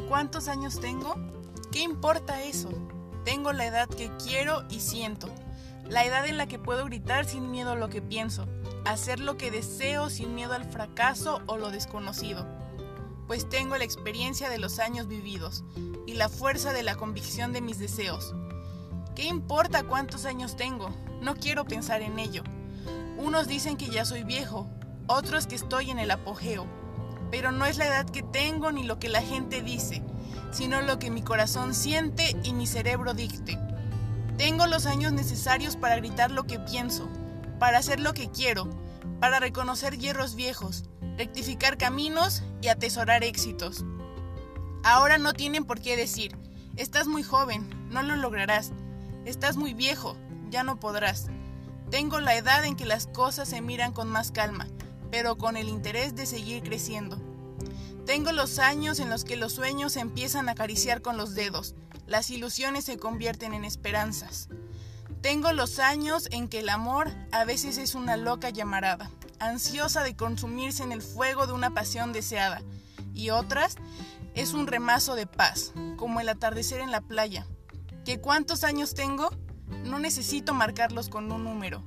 cuántos años tengo? ¿Qué importa eso? Tengo la edad que quiero y siento. La edad en la que puedo gritar sin miedo a lo que pienso, hacer lo que deseo sin miedo al fracaso o lo desconocido. Pues tengo la experiencia de los años vividos y la fuerza de la convicción de mis deseos. ¿Qué importa cuántos años tengo? No quiero pensar en ello. Unos dicen que ya soy viejo, otros que estoy en el apogeo. Pero no es la edad que tengo ni lo que la gente dice, sino lo que mi corazón siente y mi cerebro dicte. Tengo los años necesarios para gritar lo que pienso, para hacer lo que quiero, para reconocer hierros viejos, rectificar caminos y atesorar éxitos. Ahora no tienen por qué decir, estás muy joven, no lo lograrás, estás muy viejo, ya no podrás. Tengo la edad en que las cosas se miran con más calma, pero con el interés de seguir creciendo. Tengo los años en los que los sueños empiezan a acariciar con los dedos, las ilusiones se convierten en esperanzas. Tengo los años en que el amor a veces es una loca llamarada, ansiosa de consumirse en el fuego de una pasión deseada, y otras es un remazo de paz, como el atardecer en la playa. ¿Qué cuántos años tengo? No necesito marcarlos con un número,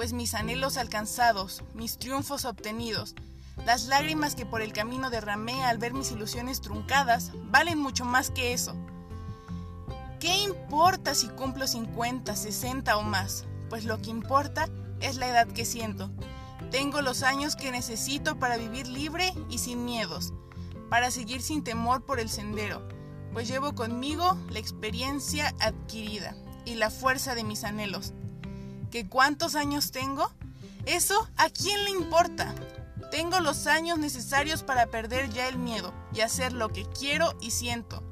pues mis anhelos alcanzados, mis triunfos obtenidos, las lágrimas que por el camino derramé al ver mis ilusiones truncadas, valen mucho más que eso. ¿Qué importa si cumplo 50, 60 o más? Pues lo que importa es la edad que siento. Tengo los años que necesito para vivir libre y sin miedos, para seguir sin temor por el sendero, pues llevo conmigo la experiencia adquirida y la fuerza de mis anhelos. ¿Que cuántos años tengo? Eso a quién le importa. Tengo los años necesarios para perder ya el miedo y hacer lo que quiero y siento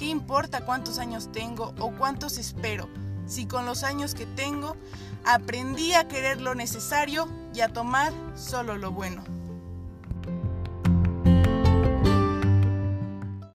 ¿Qué importa cuántos años tengo o cuántos espero? Si con los años que tengo aprendí a querer lo necesario y a tomar solo lo bueno.